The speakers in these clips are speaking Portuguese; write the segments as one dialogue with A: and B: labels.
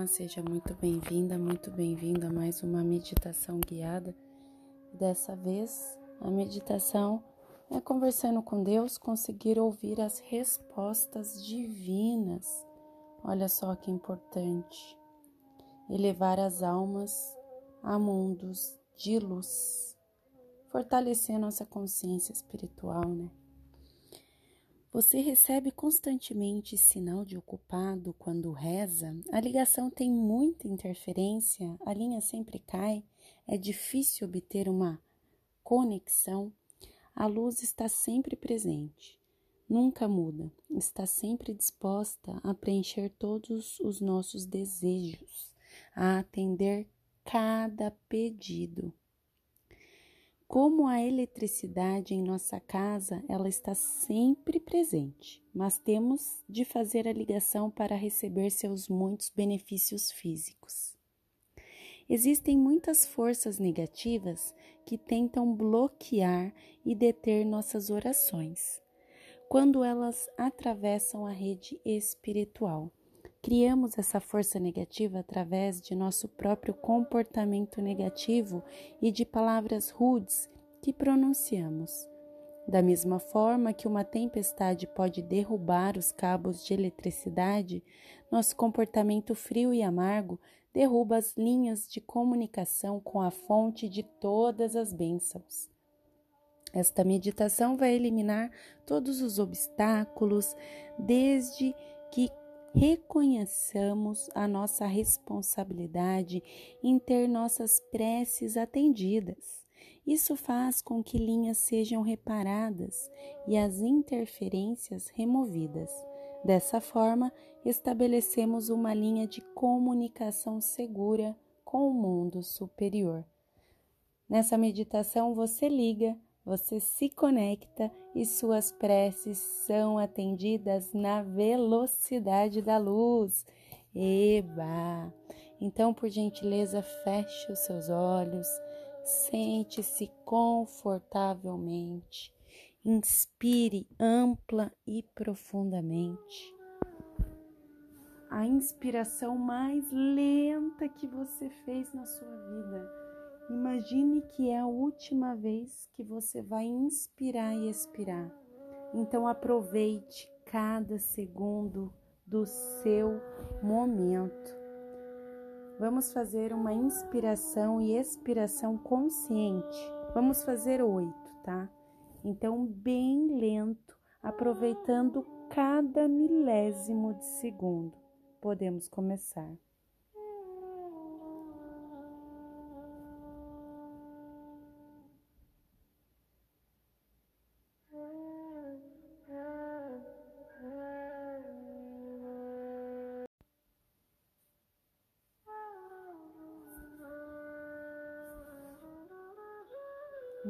A: Olá, seja muito bem-vinda, muito bem-vindo a mais uma meditação guiada. Dessa vez, a meditação é conversando com Deus, conseguir ouvir as respostas divinas. Olha só que importante. Elevar as almas a mundos de luz, fortalecer nossa consciência espiritual, né? Você recebe constantemente sinal de ocupado quando reza? A ligação tem muita interferência, a linha sempre cai, é difícil obter uma conexão. A luz está sempre presente, nunca muda, está sempre disposta a preencher todos os nossos desejos, a atender cada pedido. Como a eletricidade em nossa casa, ela está sempre presente, mas temos de fazer a ligação para receber seus muitos benefícios físicos. Existem muitas forças negativas que tentam bloquear e deter nossas orações quando elas atravessam a rede espiritual. Criamos essa força negativa através de nosso próprio comportamento negativo e de palavras rudes que pronunciamos. Da mesma forma que uma tempestade pode derrubar os cabos de eletricidade, nosso comportamento frio e amargo derruba as linhas de comunicação com a fonte de todas as bênçãos. Esta meditação vai eliminar todos os obstáculos, desde que reconheçamos a nossa responsabilidade em ter nossas preces atendidas. Isso faz com que linhas sejam reparadas e as interferências removidas. Dessa forma, estabelecemos uma linha de comunicação segura com o mundo superior. Nessa meditação, você liga você se conecta e suas preces são atendidas na velocidade da luz. Eba! Então, por gentileza, feche os seus olhos, sente-se confortavelmente, inspire ampla e profundamente. A inspiração mais lenta que você fez na sua vida Imagine que é a última vez que você vai inspirar e expirar. Então aproveite cada segundo do seu momento. Vamos fazer uma inspiração e expiração consciente. Vamos fazer oito, tá? Então, bem lento, aproveitando cada milésimo de segundo. Podemos começar.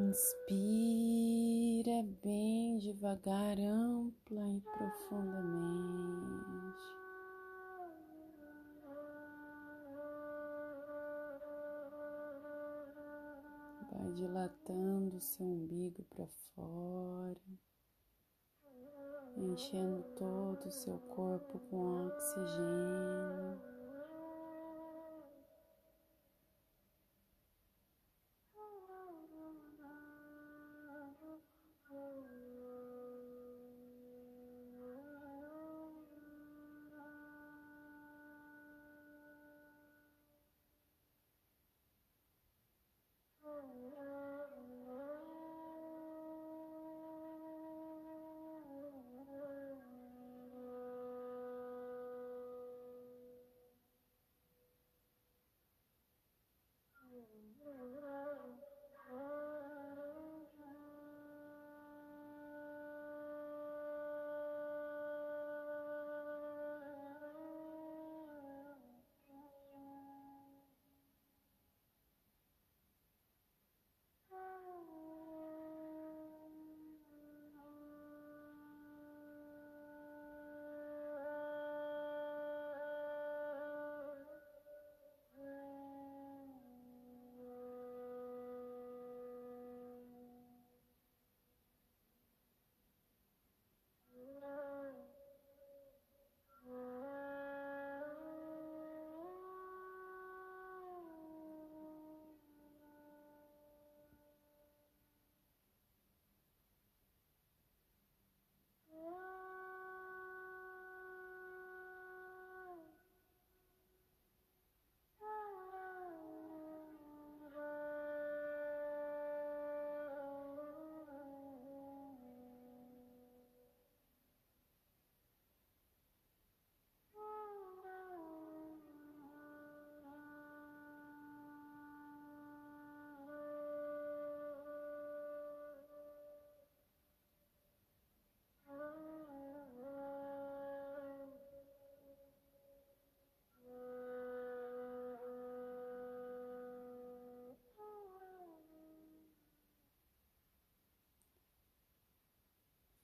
A: Inspira bem devagar, ampla e profundamente. Vai dilatando seu umbigo para fora, enchendo todo o seu corpo com oxigênio. Oh, no.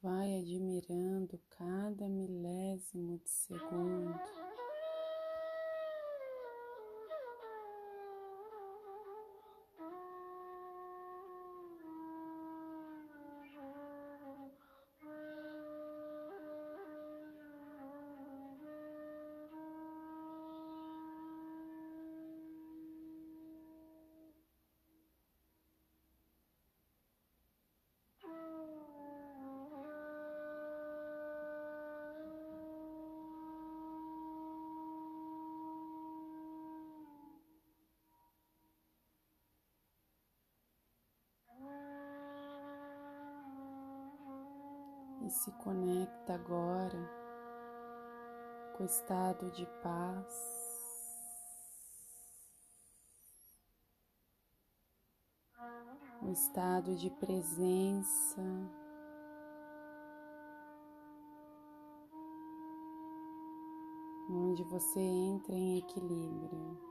A: Vai admirando cada milésimo de segundo. E se conecta agora com o estado de paz, o estado de presença. Onde você entra em equilíbrio.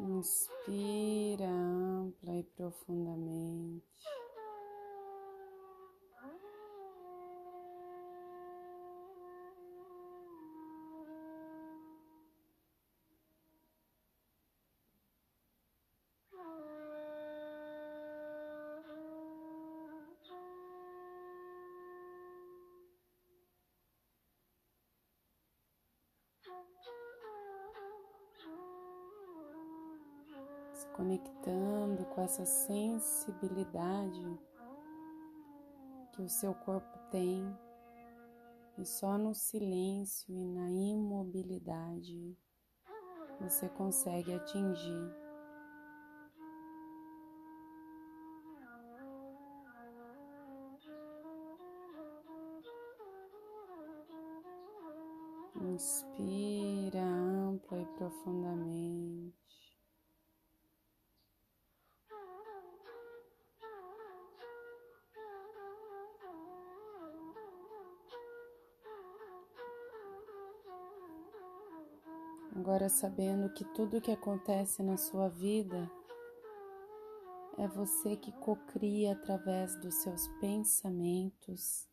A: Inspira ampla e profundamente. Conectando com essa sensibilidade que o seu corpo tem, e só no silêncio e na imobilidade você consegue atingir. Inspira ampla e profundamente. Sabendo que tudo que acontece na sua vida é você que cocria através dos seus pensamentos,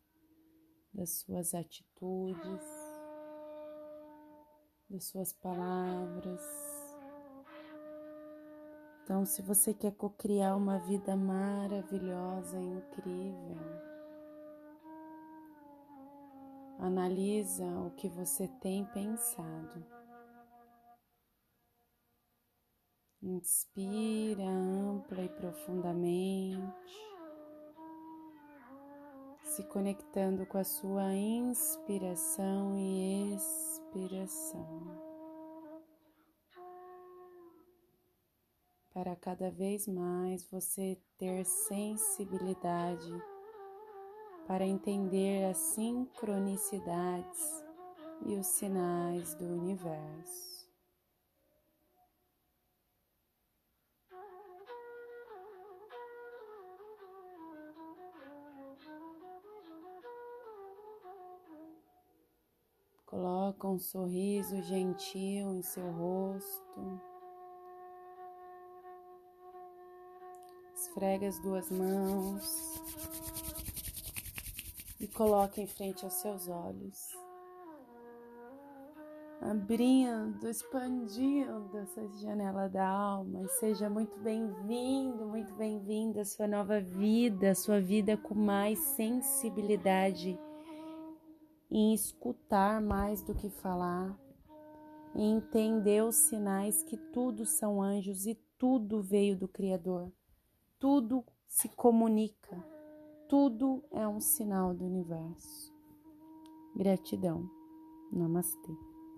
A: das suas atitudes, das suas palavras. Então, se você quer cocriar uma vida maravilhosa, incrível, analisa o que você tem pensado. Inspira ampla e profundamente, se conectando com a sua inspiração e expiração. Para cada vez mais você ter sensibilidade para entender as sincronicidades e os sinais do universo. Coloca um sorriso gentil em seu rosto. Esfrega as duas mãos e coloque em frente aos seus olhos. Abrindo, expandindo essa janela da alma e seja muito bem-vindo, muito bem-vinda à sua nova vida, sua vida com mais sensibilidade em escutar mais do que falar, em entender os sinais que tudo são anjos e tudo veio do Criador. Tudo se comunica, tudo é um sinal do universo. Gratidão. Namastê.